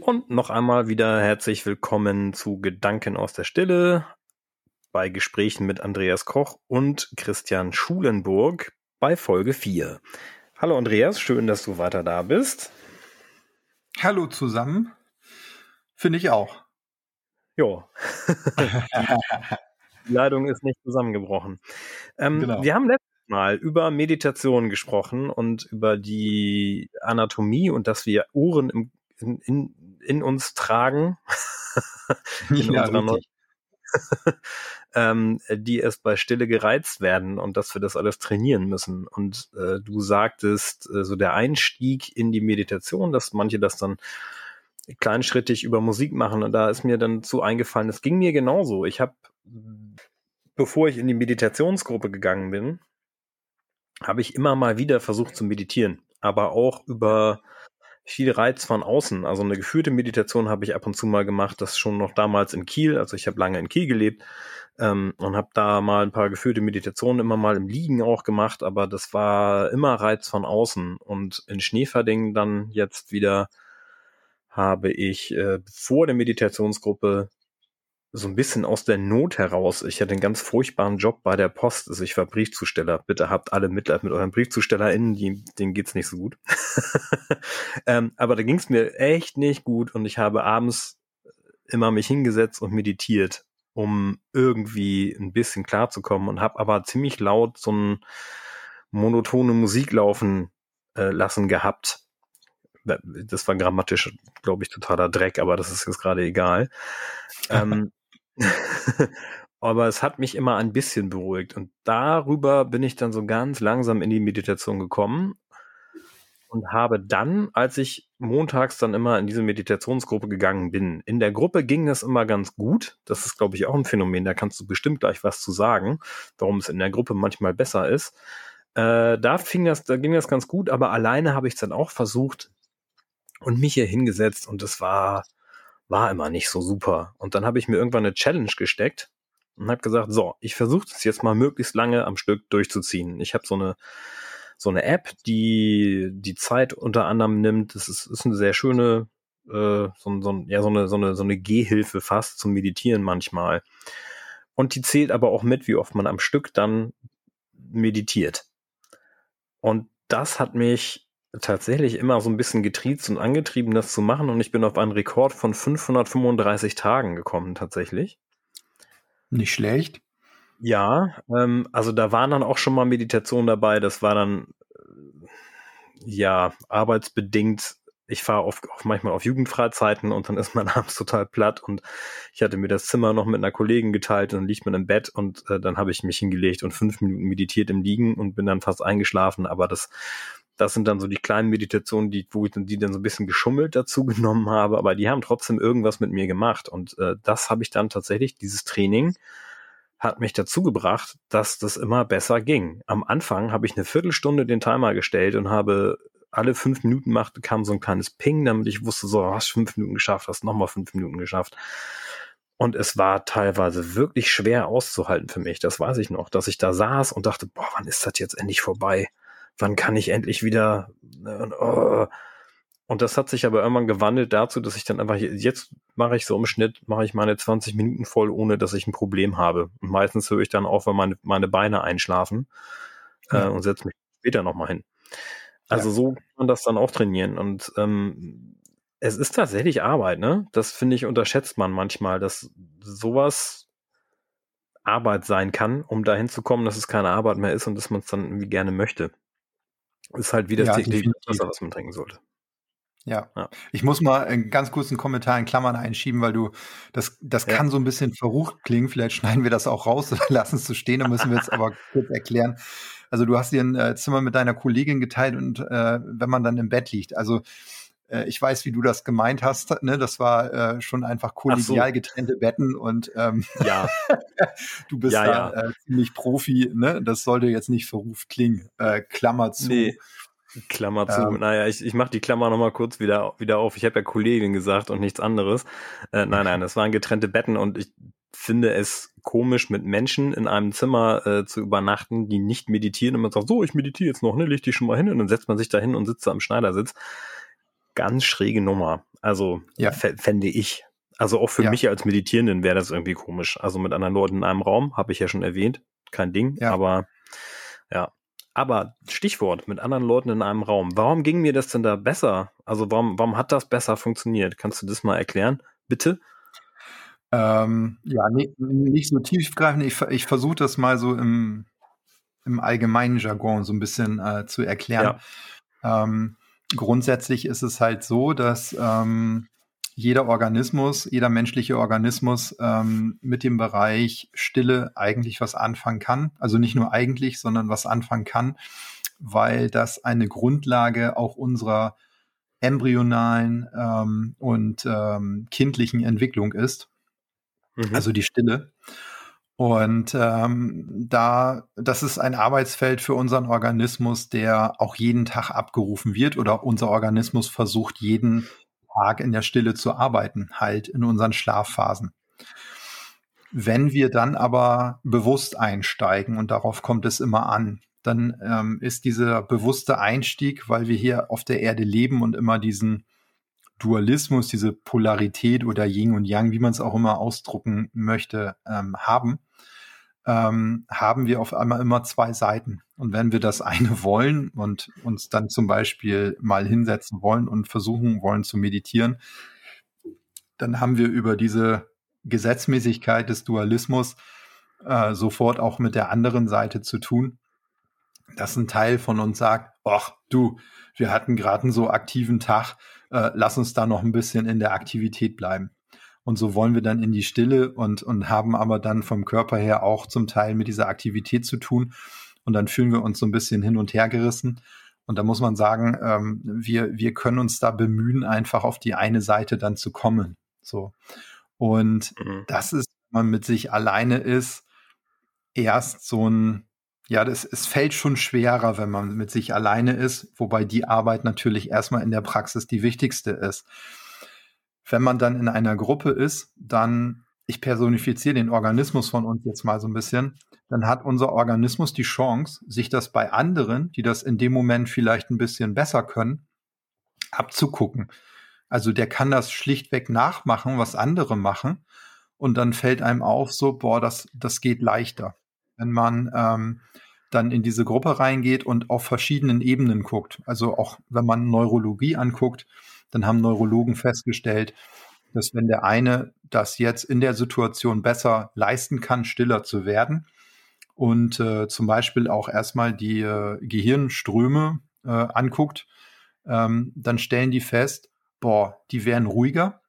Und noch einmal wieder herzlich willkommen zu Gedanken aus der Stille bei Gesprächen mit Andreas Koch und Christian Schulenburg bei Folge 4. Hallo Andreas, schön, dass du weiter da bist. Hallo zusammen. Finde ich auch. Jo. Die Leitung ist nicht zusammengebrochen. Ähm, genau. Wir haben letztes Mal über Meditation gesprochen und über die Anatomie und dass wir Ohren im, in, in, in uns tragen. in ja, unserer ähm, die erst bei Stille gereizt werden und dass wir das alles trainieren müssen. Und äh, du sagtest, äh, so der Einstieg in die Meditation, dass manche das dann kleinschrittig über Musik machen. Und da ist mir dann zu eingefallen, es ging mir genauso. Ich habe, bevor ich in die Meditationsgruppe gegangen bin, habe ich immer mal wieder versucht zu meditieren, aber auch über viel Reiz von außen. Also eine geführte Meditation habe ich ab und zu mal gemacht, das schon noch damals in Kiel. Also ich habe lange in Kiel gelebt ähm, und habe da mal ein paar geführte Meditationen immer mal im Liegen auch gemacht, aber das war immer Reiz von außen. Und in Schneeverding dann jetzt wieder habe ich äh, vor der Meditationsgruppe so ein bisschen aus der Not heraus. Ich hatte einen ganz furchtbaren Job bei der Post. Also ich war Briefzusteller. Bitte habt alle Mitleid mit euren BriefzustellerInnen, die, denen geht's nicht so gut. ähm, aber da ging's mir echt nicht gut und ich habe abends immer mich hingesetzt und meditiert, um irgendwie ein bisschen klarzukommen und habe aber ziemlich laut so ein monotone Musik laufen äh, lassen gehabt das war grammatisch, glaube ich, totaler Dreck, aber das ist jetzt gerade egal. ähm, aber es hat mich immer ein bisschen beruhigt und darüber bin ich dann so ganz langsam in die Meditation gekommen und habe dann, als ich montags dann immer in diese Meditationsgruppe gegangen bin, in der Gruppe ging das immer ganz gut. Das ist, glaube ich, auch ein Phänomen. Da kannst du bestimmt gleich was zu sagen, warum es in der Gruppe manchmal besser ist. Äh, da fing das, da ging das ganz gut, aber alleine habe ich es dann auch versucht, und mich hier hingesetzt und es war, war immer nicht so super. Und dann habe ich mir irgendwann eine Challenge gesteckt und habe gesagt, so, ich versuche es jetzt mal möglichst lange am Stück durchzuziehen. Ich habe so eine so eine App, die die Zeit unter anderem nimmt. Das ist, ist eine sehr schöne, äh, so, so, ja, so eine, so eine, so eine Gehhilfe fast zum Meditieren manchmal. Und die zählt aber auch mit, wie oft man am Stück dann meditiert. Und das hat mich tatsächlich immer so ein bisschen getriezt und angetrieben, das zu machen. Und ich bin auf einen Rekord von 535 Tagen gekommen, tatsächlich. Nicht schlecht. Ja, ähm, also da waren dann auch schon mal Meditationen dabei. Das war dann, äh, ja, arbeitsbedingt. Ich fahre auf, auf manchmal auf Jugendfreizeiten und dann ist man abends total platt und ich hatte mir das Zimmer noch mit einer Kollegin geteilt und liegt man im Bett und äh, dann habe ich mich hingelegt und fünf Minuten meditiert im Liegen und bin dann fast eingeschlafen. Aber das das sind dann so die kleinen Meditationen, die, wo ich dann, die dann so ein bisschen geschummelt dazu genommen habe, aber die haben trotzdem irgendwas mit mir gemacht. Und äh, das habe ich dann tatsächlich, dieses Training hat mich dazu gebracht, dass das immer besser ging. Am Anfang habe ich eine Viertelstunde den Timer gestellt und habe alle fünf Minuten macht, kam so ein kleines Ping, damit ich wusste, so, hast fünf Minuten geschafft, hast nochmal fünf Minuten geschafft. Und es war teilweise wirklich schwer auszuhalten für mich. Das weiß ich noch, dass ich da saß und dachte, boah, wann ist das jetzt endlich vorbei? Wann kann ich endlich wieder und, oh. und das hat sich aber irgendwann gewandelt dazu, dass ich dann einfach, jetzt mache ich so im Schnitt, mache ich meine 20 Minuten voll, ohne dass ich ein Problem habe. Und meistens höre ich dann auf, wenn meine, meine Beine einschlafen äh, ja. und setze mich später nochmal hin. Also ja. so kann man das dann auch trainieren. Und ähm, es ist tatsächlich Arbeit, ne? Das finde ich, unterschätzt man manchmal, dass sowas Arbeit sein kann, um dahin zu kommen, dass es keine Arbeit mehr ist und dass man es dann irgendwie gerne möchte. Ist halt wie das ja, tägliche Wasser, was man trinken sollte. Ja. ja. Ich muss mal einen ganz kurzen Kommentar in Klammern einschieben, weil du, das, das ja. kann so ein bisschen verrucht klingen. Vielleicht schneiden wir das auch raus oder lassen es so stehen, dann müssen wir es aber kurz erklären. Also du hast dir ein äh, Zimmer mit deiner Kollegin geteilt und äh, wenn man dann im Bett liegt, also äh, ich weiß, wie du das gemeint hast. Ne? Das war äh, schon einfach kollegial so. getrennte Betten und ähm, ja. du bist ja, da ja. Äh, ziemlich Profi. Ne? Das sollte jetzt nicht verruft klingen. Äh, Klammer zu. Nee. Klammer zu. Ähm, naja, ich, ich mache die Klammer nochmal kurz wieder, wieder auf. Ich habe ja Kollegin gesagt und nichts anderes. Äh, nein, nein, das waren getrennte Betten und ich finde es komisch, mit Menschen in einem Zimmer äh, zu übernachten, die nicht meditieren und man sagt, so, ich meditiere jetzt noch, ne, leg dich schon mal hin und dann setzt man sich da hin und sitzt da am Schneidersitz ganz schräge Nummer. Also ja. fände ich. Also auch für ja. mich als Meditierenden wäre das irgendwie komisch. Also mit anderen Leuten in einem Raum, habe ich ja schon erwähnt, kein Ding. Ja. Aber ja. Aber Stichwort, mit anderen Leuten in einem Raum. Warum ging mir das denn da besser? Also warum, warum hat das besser funktioniert? Kannst du das mal erklären, bitte? Ähm, ja, nicht, nicht so tiefgreifend. Ich, ich versuche das mal so im, im allgemeinen Jargon so ein bisschen äh, zu erklären. Ja. Ähm, grundsätzlich ist es halt so, dass ähm, jeder Organismus, jeder menschliche Organismus ähm, mit dem Bereich Stille eigentlich was anfangen kann. Also nicht nur eigentlich, sondern was anfangen kann, weil das eine Grundlage auch unserer embryonalen ähm, und ähm, kindlichen Entwicklung ist. Mhm. Also die Stille. Und ähm, da, das ist ein Arbeitsfeld für unseren Organismus, der auch jeden Tag abgerufen wird oder unser Organismus versucht jeden Tag in der Stille zu arbeiten, halt in unseren Schlafphasen. Wenn wir dann aber bewusst einsteigen und darauf kommt es immer an, dann ähm, ist dieser bewusste Einstieg, weil wir hier auf der Erde leben und immer diesen Dualismus, diese Polarität oder Yin und Yang, wie man es auch immer ausdrucken möchte, ähm, haben, ähm, haben wir auf einmal immer zwei Seiten. Und wenn wir das eine wollen und uns dann zum Beispiel mal hinsetzen wollen und versuchen wollen zu meditieren, dann haben wir über diese Gesetzmäßigkeit des Dualismus äh, sofort auch mit der anderen Seite zu tun, dass ein Teil von uns sagt, ach du, wir hatten gerade einen so aktiven Tag, äh, lass uns da noch ein bisschen in der Aktivität bleiben. Und so wollen wir dann in die Stille und, und haben aber dann vom Körper her auch zum Teil mit dieser Aktivität zu tun. Und dann fühlen wir uns so ein bisschen hin und her gerissen. Und da muss man sagen, ähm, wir, wir können uns da bemühen, einfach auf die eine Seite dann zu kommen. So. Und mhm. das ist, wenn man mit sich alleine ist, erst so ein, ja, das, es fällt schon schwerer, wenn man mit sich alleine ist, wobei die Arbeit natürlich erstmal in der Praxis die wichtigste ist. Wenn man dann in einer Gruppe ist, dann, ich personifiziere den Organismus von uns jetzt mal so ein bisschen, dann hat unser Organismus die Chance, sich das bei anderen, die das in dem Moment vielleicht ein bisschen besser können, abzugucken. Also der kann das schlichtweg nachmachen, was andere machen. Und dann fällt einem auf, so, boah, das, das geht leichter. Wenn man ähm, dann in diese Gruppe reingeht und auf verschiedenen Ebenen guckt. Also auch wenn man Neurologie anguckt, dann haben Neurologen festgestellt, dass wenn der eine das jetzt in der Situation besser leisten kann, stiller zu werden und äh, zum Beispiel auch erstmal die äh, Gehirnströme äh, anguckt, ähm, dann stellen die fest, boah, die wären ruhiger.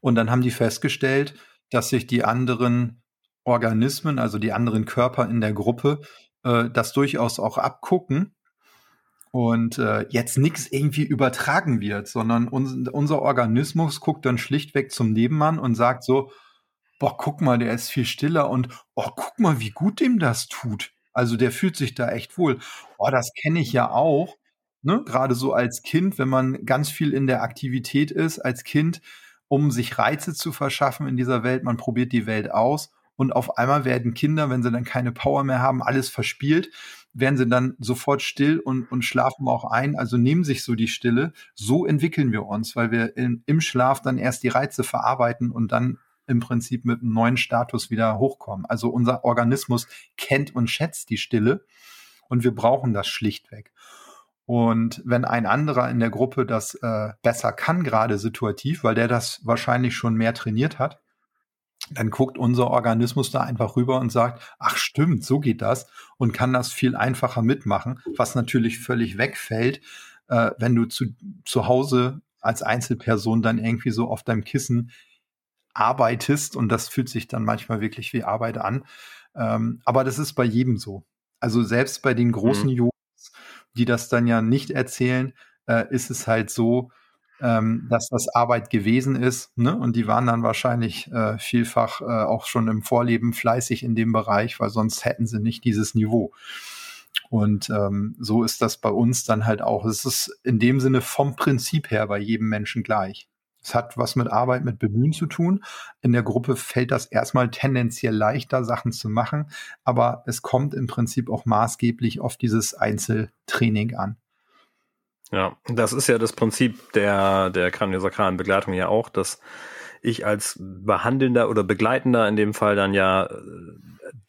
Und dann haben die festgestellt, dass sich die anderen Organismen, also die anderen Körper in der Gruppe, äh, das durchaus auch abgucken und äh, jetzt nichts irgendwie übertragen wird, sondern uns, unser Organismus guckt dann schlichtweg zum Nebenmann und sagt so, boah, guck mal, der ist viel stiller und oh, guck mal, wie gut dem das tut. Also der fühlt sich da echt wohl. Oh, das kenne ich ja auch. Ne? Gerade so als Kind, wenn man ganz viel in der Aktivität ist, als Kind, um sich Reize zu verschaffen in dieser Welt, man probiert die Welt aus und auf einmal werden Kinder, wenn sie dann keine Power mehr haben, alles verspielt, werden sie dann sofort still und, und schlafen auch ein, also nehmen sich so die Stille. So entwickeln wir uns, weil wir in, im Schlaf dann erst die Reize verarbeiten und dann im Prinzip mit einem neuen Status wieder hochkommen. Also unser Organismus kennt und schätzt die Stille und wir brauchen das schlichtweg. Und wenn ein anderer in der Gruppe das äh, besser kann, gerade situativ, weil der das wahrscheinlich schon mehr trainiert hat, dann guckt unser Organismus da einfach rüber und sagt, ach stimmt, so geht das und kann das viel einfacher mitmachen, was natürlich völlig wegfällt, äh, wenn du zu, zu Hause als Einzelperson dann irgendwie so auf deinem Kissen arbeitest und das fühlt sich dann manchmal wirklich wie Arbeit an. Ähm, aber das ist bei jedem so. Also selbst bei den großen mhm. Jungs, die das dann ja nicht erzählen, äh, ist es halt so, ähm, dass das Arbeit gewesen ist. Ne? Und die waren dann wahrscheinlich äh, vielfach äh, auch schon im Vorleben fleißig in dem Bereich, weil sonst hätten sie nicht dieses Niveau. Und ähm, so ist das bei uns dann halt auch. Es ist in dem Sinne vom Prinzip her bei jedem Menschen gleich. Es hat was mit Arbeit, mit Bemühen zu tun. In der Gruppe fällt das erstmal tendenziell leichter, Sachen zu machen, aber es kommt im Prinzip auch maßgeblich auf dieses Einzeltraining an. Ja, das ist ja das Prinzip der, der kraniosakralen Begleitung ja auch, dass ich als Behandelnder oder Begleitender in dem Fall dann ja äh,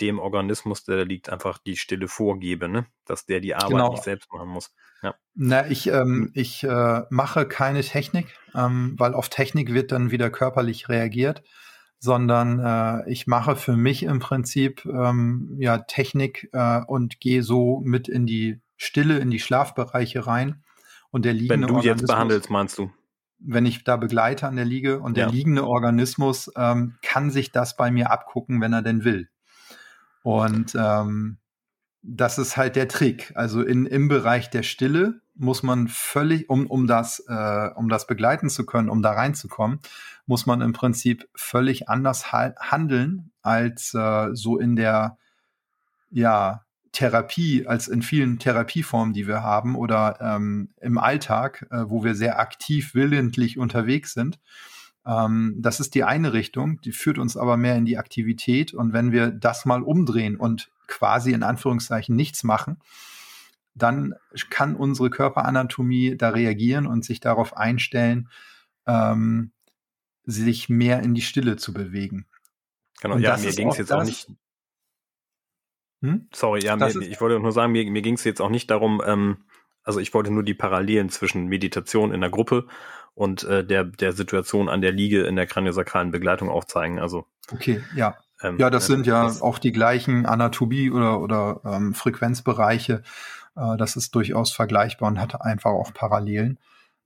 dem Organismus, der da liegt, einfach die Stille vorgebe, ne? dass der die Arbeit genau. nicht selbst machen muss. Ja. Na, ich, ähm, ich äh, mache keine Technik, ähm, weil auf Technik wird dann wieder körperlich reagiert, sondern äh, ich mache für mich im Prinzip ähm, ja Technik äh, und gehe so mit in die Stille, in die Schlafbereiche rein. Und der liegende Wenn du jetzt behandelst, meinst du? Wenn ich da begleite an der Liege und der ja. liegende Organismus ähm, kann sich das bei mir abgucken, wenn er denn will. Und ähm, das ist halt der Trick. Also in, im Bereich der Stille muss man völlig, um, um, das, äh, um das begleiten zu können, um da reinzukommen, muss man im Prinzip völlig anders ha handeln als äh, so in der ja, Therapie, als in vielen Therapieformen, die wir haben oder ähm, im Alltag, äh, wo wir sehr aktiv willentlich unterwegs sind. Ähm, das ist die eine Richtung, die führt uns aber mehr in die Aktivität. Und wenn wir das mal umdrehen und quasi in Anführungszeichen nichts machen, dann kann unsere Körperanatomie da reagieren und sich darauf einstellen, ähm, sich mehr in die Stille zu bewegen. Genau, und ja, mir ging es jetzt auch nicht. Hm? Sorry, ja, mir, ich wollte nur sagen, mir, mir ging es jetzt auch nicht darum, ähm, also ich wollte nur die Parallelen zwischen Meditation in der Gruppe und äh, der, der Situation an der Liege in der kraniosakralen Begleitung aufzeigen. Also okay, ja. Ähm, ja, das äh, sind ja das auch die gleichen Anatomie oder, oder ähm, Frequenzbereiche. Äh, das ist durchaus vergleichbar und hat einfach auch Parallelen.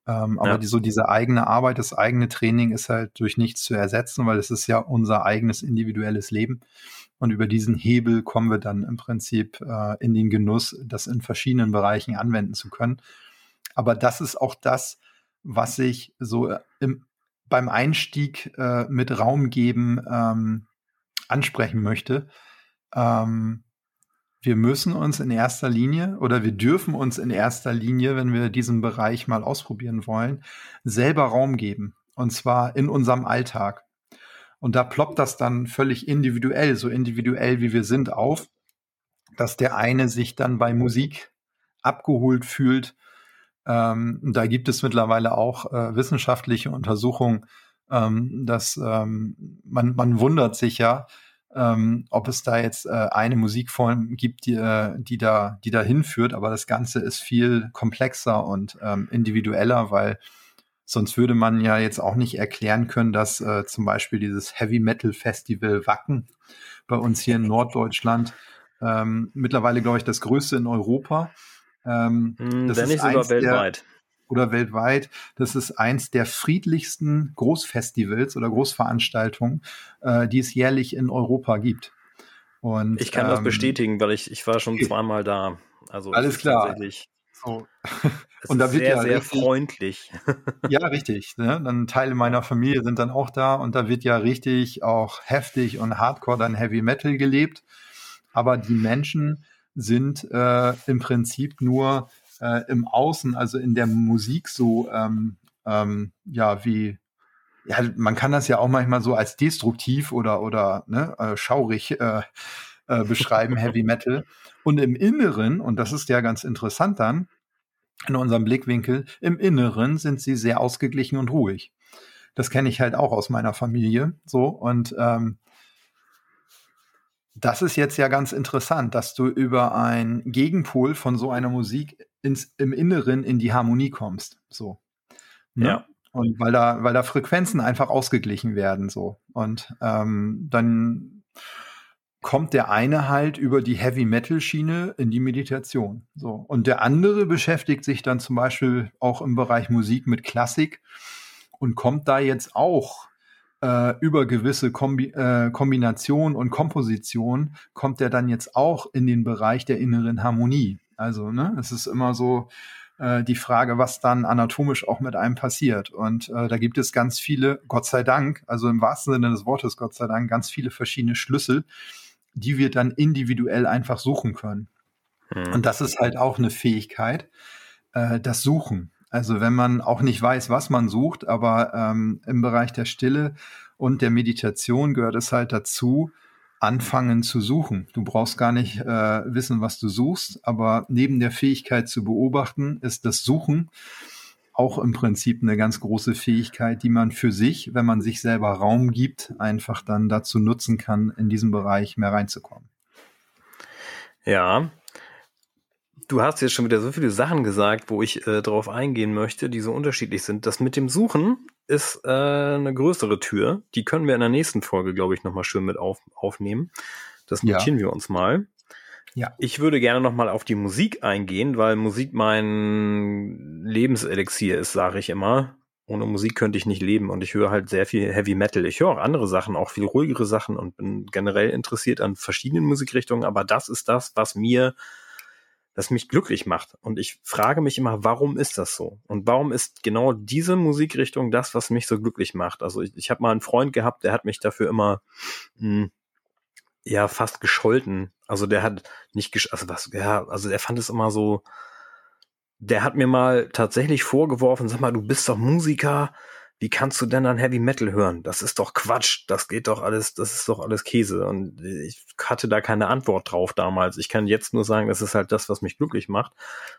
Ähm, aber ja. die, so diese eigene Arbeit, das eigene Training ist halt durch nichts zu ersetzen, weil es ist ja unser eigenes individuelles Leben. Und über diesen Hebel kommen wir dann im Prinzip äh, in den Genuss, das in verschiedenen Bereichen anwenden zu können. Aber das ist auch das, was ich so äh, im, beim Einstieg äh, mit Raum geben ähm, ansprechen möchte. Ähm, wir müssen uns in erster Linie oder wir dürfen uns in erster Linie, wenn wir diesen Bereich mal ausprobieren wollen, selber Raum geben. Und zwar in unserem Alltag. Und da ploppt das dann völlig individuell, so individuell wie wir sind, auf, dass der eine sich dann bei Musik abgeholt fühlt ähm, da gibt es mittlerweile auch äh, wissenschaftliche Untersuchungen, ähm, dass ähm, man, man wundert sich ja, ähm, ob es da jetzt äh, eine Musikform gibt, die, äh, die da, die da hinführt, aber das Ganze ist viel komplexer und ähm, individueller, weil sonst würde man ja jetzt auch nicht erklären können, dass äh, zum Beispiel dieses Heavy Metal Festival Wacken bei uns hier in Norddeutschland ähm, mittlerweile, glaube ich, das größte in Europa ähm, hm, das Wenn nicht sogar weltweit. Der, oder weltweit. Das ist eins der friedlichsten Großfestivals oder Großveranstaltungen, äh, die es jährlich in Europa gibt. Und, ich kann ähm, das bestätigen, weil ich, ich war schon okay. zweimal da. Also alles klar. So. Und da wird sehr, ja sehr richtig, freundlich. ja, richtig. Ne? Dann Teile meiner Familie sind dann auch da und da wird ja richtig auch heftig und hardcore dann Heavy Metal gelebt. Aber die Menschen sind äh, im Prinzip nur äh, im Außen, also in der Musik so, ähm, ähm, ja, wie, ja, man kann das ja auch manchmal so als destruktiv oder, oder ne, äh, schaurig äh, äh, beschreiben, Heavy Metal. Und im Inneren, und das ist ja ganz interessant dann, in unserem Blickwinkel, im Inneren sind sie sehr ausgeglichen und ruhig. Das kenne ich halt auch aus meiner Familie so. Und ähm, das ist jetzt ja ganz interessant, dass du über einen Gegenpol von so einer Musik ins, im Inneren in die Harmonie kommst. So. Ne? Ja. Und weil da, weil da Frequenzen einfach ausgeglichen werden, so. Und ähm, dann kommt der eine halt über die Heavy Metal Schiene in die Meditation. So. Und der andere beschäftigt sich dann zum Beispiel auch im Bereich Musik mit Klassik und kommt da jetzt auch äh, über gewisse Kombi äh, Kombination und Komposition kommt er dann jetzt auch in den Bereich der inneren Harmonie. Also, ne, es ist immer so äh, die Frage, was dann anatomisch auch mit einem passiert. Und äh, da gibt es ganz viele, Gott sei Dank, also im wahrsten Sinne des Wortes, Gott sei Dank, ganz viele verschiedene Schlüssel, die wir dann individuell einfach suchen können. Mhm. Und das ist halt auch eine Fähigkeit, äh, das Suchen. Also wenn man auch nicht weiß, was man sucht, aber ähm, im Bereich der Stille und der Meditation gehört es halt dazu, anfangen zu suchen. Du brauchst gar nicht äh, wissen, was du suchst, aber neben der Fähigkeit zu beobachten ist das Suchen auch im Prinzip eine ganz große Fähigkeit, die man für sich, wenn man sich selber Raum gibt, einfach dann dazu nutzen kann, in diesem Bereich mehr reinzukommen. Ja, Du hast jetzt schon wieder so viele Sachen gesagt, wo ich äh, darauf eingehen möchte, die so unterschiedlich sind. Das mit dem Suchen ist äh, eine größere Tür. Die können wir in der nächsten Folge, glaube ich, nochmal schön mit auf, aufnehmen. Das notieren ja. wir uns mal. Ja. Ich würde gerne nochmal auf die Musik eingehen, weil Musik mein Lebenselixier ist, sage ich immer. Ohne Musik könnte ich nicht leben und ich höre halt sehr viel Heavy Metal. Ich höre auch andere Sachen, auch viel ruhigere Sachen und bin generell interessiert an verschiedenen Musikrichtungen, aber das ist das, was mir das mich glücklich macht. Und ich frage mich immer, warum ist das so? Und warum ist genau diese Musikrichtung das, was mich so glücklich macht? Also ich, ich habe mal einen Freund gehabt, der hat mich dafür immer mh, hm, ja fast gescholten. Also der hat nicht gesch also was ja, also er fand es immer so der hat mir mal tatsächlich vorgeworfen, sag mal, du bist doch Musiker, wie kannst du denn dann Heavy Metal hören? Das ist doch Quatsch, das geht doch alles, das ist doch alles Käse. Und ich hatte da keine Antwort drauf damals. Ich kann jetzt nur sagen, das ist halt das, was mich glücklich macht.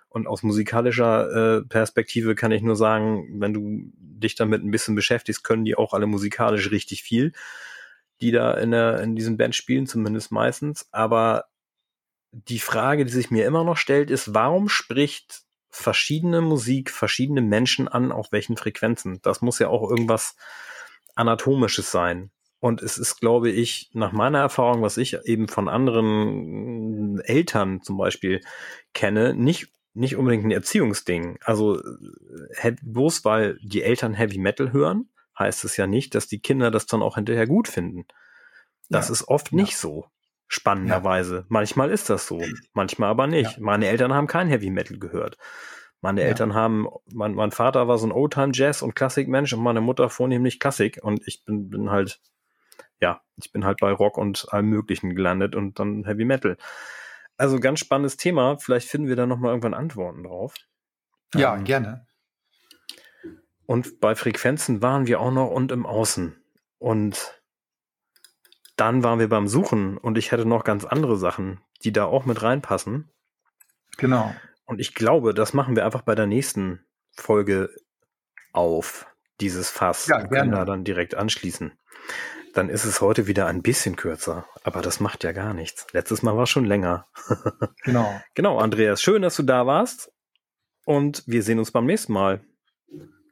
Und aus musikalischer äh, Perspektive kann ich nur sagen, wenn du dich damit ein bisschen beschäftigst, können die auch alle musikalisch richtig viel, die da in, der, in diesem Band spielen, zumindest meistens. Aber die Frage, die sich mir immer noch stellt, ist, warum spricht verschiedene Musik, verschiedene Menschen an, auf welchen Frequenzen. Das muss ja auch irgendwas Anatomisches sein. Und es ist, glaube ich, nach meiner Erfahrung, was ich eben von anderen Eltern zum Beispiel kenne, nicht, nicht unbedingt ein Erziehungsding. Also bloß weil die Eltern Heavy Metal hören, heißt es ja nicht, dass die Kinder das dann auch hinterher gut finden. Das ja. ist oft nicht ja. so. Spannenderweise. Ja. Manchmal ist das so, manchmal aber nicht. Ja. Meine Eltern haben kein Heavy Metal gehört. Meine ja. Eltern haben, mein, mein Vater war so ein Oldtime Jazz und Klassikmensch und meine Mutter vornehmlich Klassik und ich bin, bin halt, ja, ich bin halt bei Rock und allem Möglichen gelandet und dann Heavy Metal. Also ganz spannendes Thema. Vielleicht finden wir da nochmal irgendwann Antworten drauf. Ja, ähm, gerne. Und bei Frequenzen waren wir auch noch und im Außen. Und dann waren wir beim Suchen und ich hätte noch ganz andere Sachen, die da auch mit reinpassen. Genau. Und ich glaube, das machen wir einfach bei der nächsten Folge auf, dieses Fass. Ja, gerne. da dann direkt anschließen. Dann ist es heute wieder ein bisschen kürzer, aber das macht ja gar nichts. Letztes Mal war es schon länger. Genau. genau, Andreas, schön, dass du da warst und wir sehen uns beim nächsten Mal.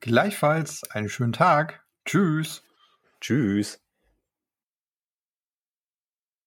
Gleichfalls einen schönen Tag. Tschüss. Tschüss.